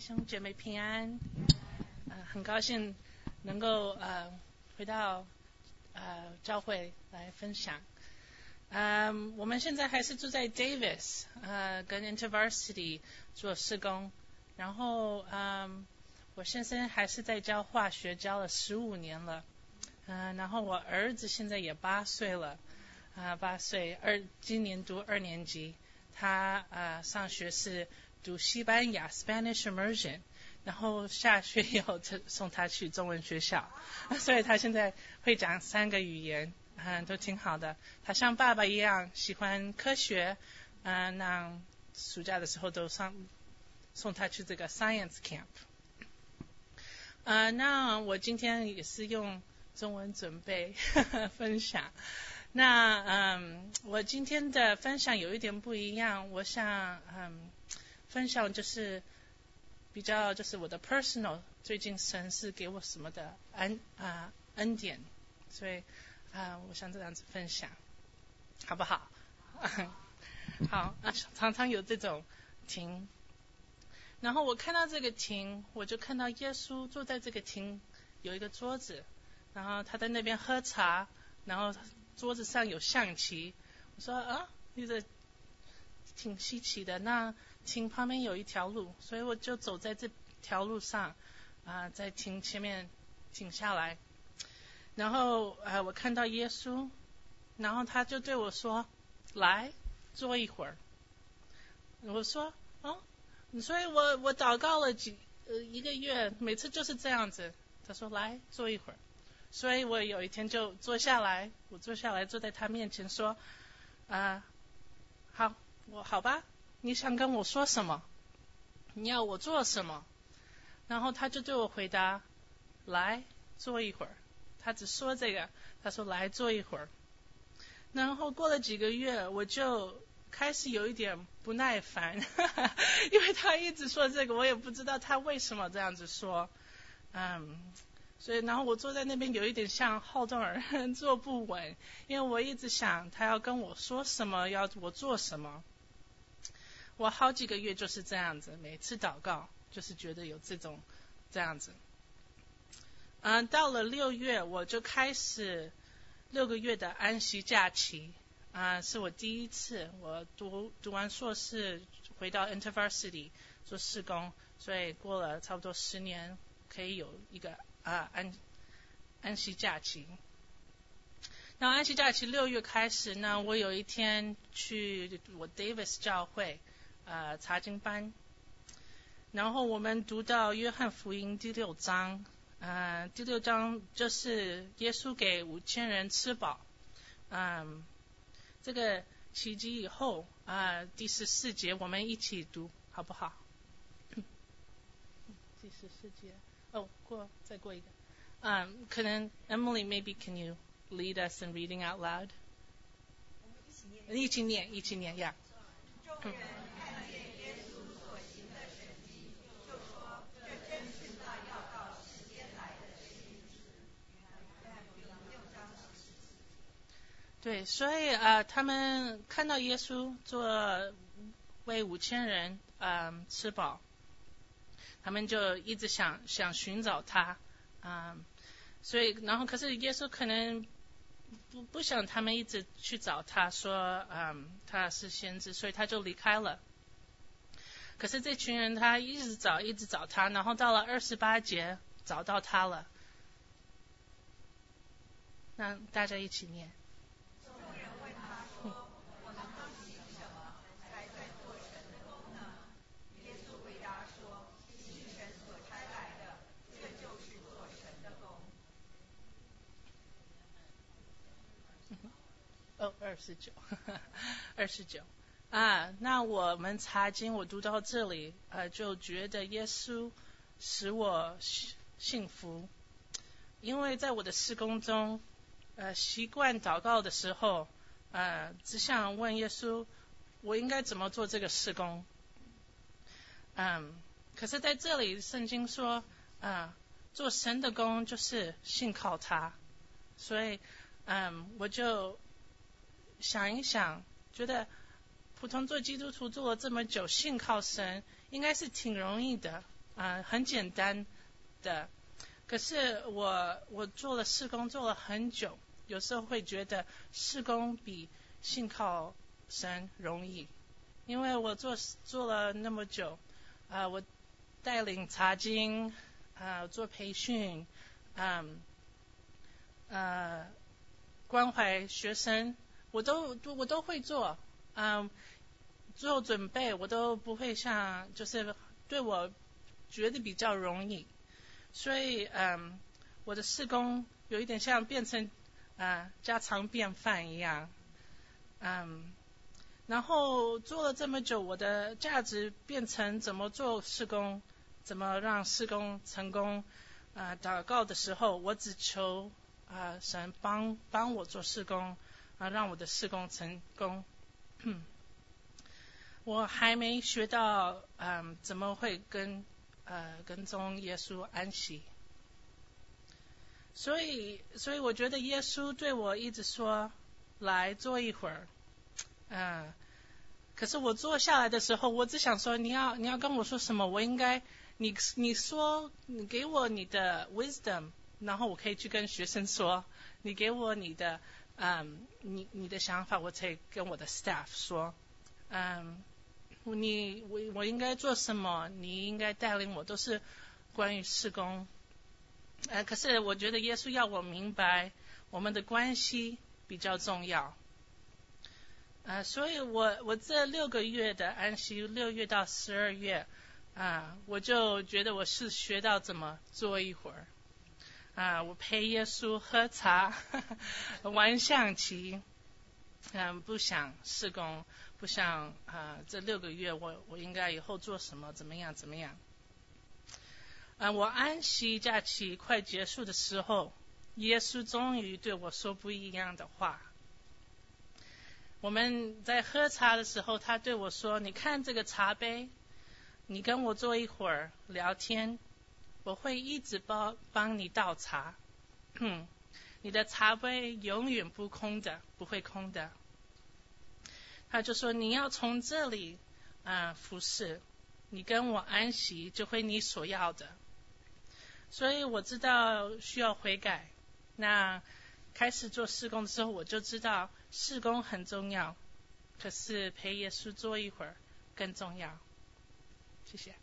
兄姐妹平安，呃，很高兴能够呃回到呃教会来分享。嗯，我们现在还是住在 Davis，呃，跟 InterVarsity 做施工。然后嗯，我先生还是在教化学，教了十五年了。嗯，然后我儿子现在也八岁了，啊，八岁，二今年读二年级。他啊上学是。读西班牙 Spanish immersion，然后下学以后送送他去中文学校，所以他现在会讲三个语言，嗯，都挺好的。他像爸爸一样喜欢科学，嗯，那暑假的时候都上送他去这个 science camp。呃，那我今天也是用中文准备 分享。那嗯，我今天的分享有一点不一样，我想嗯。分享就是比较就是我的 personal 最近神是给我什么的恩啊恩典，所以啊我想这样子分享，好不好？好啊，常常有这种亭，然后我看到这个亭，我就看到耶稣坐在这个亭有一个桌子，然后他在那边喝茶，然后桌子上有象棋，我说啊，这个挺稀奇的那。亭旁边有一条路，所以我就走在这条路上，啊，在亭前面停下来，然后啊，我看到耶稣，然后他就对我说：“来，坐一会儿。”我说：“哦，所以我我祷告了几呃一个月，每次就是这样子。”他说：“来，坐一会儿。”所以我有一天就坐下来，我坐下来坐在他面前说：“啊，好，我好吧。”你想跟我说什么？你要我做什么？然后他就对我回答：“来坐一会儿。”他只说这个，他说：“来坐一会儿。”然后过了几个月，我就开始有一点不耐烦，因为他一直说这个，我也不知道他为什么这样子说。嗯，所以然后我坐在那边有一点像好动儿，坐不稳，因为我一直想他要跟我说什么，要我做什么。我好几个月就是这样子，每次祷告就是觉得有这种这样子。嗯，到了六月我就开始六个月的安息假期，啊，是我第一次我读读完硕士回到 InterVarsity 做试工，所以过了差不多十年可以有一个啊安安息假期。那安息假期六月开始呢，我有一天去我 Davis 教会。呃，查经班，然后我们读到约翰福音第六章，呃，第六章就是耶稣给五千人吃饱，嗯，这个奇迹以后啊，第十四节我们一起读好不好？第十四节，哦，过再过一个，嗯，可能 Emily maybe can you lead us in reading out loud？一起念，一起念呀。对，所以啊，他们看到耶稣做为五千人嗯吃饱，他们就一直想想寻找他，嗯，所以然后可是耶稣可能不不想他们一直去找他，说嗯他是先知，所以他就离开了。可是这群人他一直找一直找他，然后到了二十八节找到他了，那大家一起念。哦，二十九，二十九啊！那我们查经，我读到这里，呃，就觉得耶稣使我幸幸福，因为在我的施工中，呃，习惯祷告的时候，呃，只想问耶稣，我应该怎么做这个施工？嗯，可是在这里，圣经说，啊，做神的工就是信靠他，所以，嗯，我就。想一想，觉得普通做基督徒做了这么久，信靠神应该是挺容易的啊，很简单的。可是我我做了试工做了很久，有时候会觉得试工比信靠神容易，因为我做做了那么久，啊，我带领查经，啊，做培训，嗯，呃，关怀学生，我都都我都会做，嗯，做准备我都不会像就是对我觉得比较容易。所以，嗯，我的施工有一点像变成啊家常便饭一样，嗯，然后做了这么久，我的价值变成怎么做施工，怎么让施工成功啊？祷告的时候，我只求啊神帮帮我做施工啊，让我的施工成功。我还没学到嗯怎么会跟。呃，跟踪耶稣安息，所以，所以我觉得耶稣对我一直说来坐一会儿，嗯，可是我坐下来的时候，我只想说你要你要跟我说什么，我应该你你说你给我你的 wisdom，然后我可以去跟学生说，你给我你的嗯你你的想法，我才跟我的 staff 说，嗯。你我我应该做什么？你应该带领我，都是关于施工。呃，可是我觉得耶稣要我明白，我们的关系比较重要。呃，所以我我这六个月的安息，六月到十二月啊，我就觉得我是学到怎么做一会儿啊，我陪耶稣喝茶，玩象棋，嗯，不想施工。不想啊，这六个月我我应该以后做什么怎么样怎么样？啊，我安息假期快结束的时候，耶稣终于对我说不一样的话。我们在喝茶的时候，他对我说：“你看这个茶杯，你跟我坐一会儿聊天，我会一直帮帮你倒茶，你的茶杯永远不空的，不会空的。”他就说：“你要从这里啊服侍，你跟我安息，就会你所要的。所以我知道需要悔改。那开始做施工的时候，我就知道施工很重要，可是陪耶稣坐一会儿更重要。谢谢。”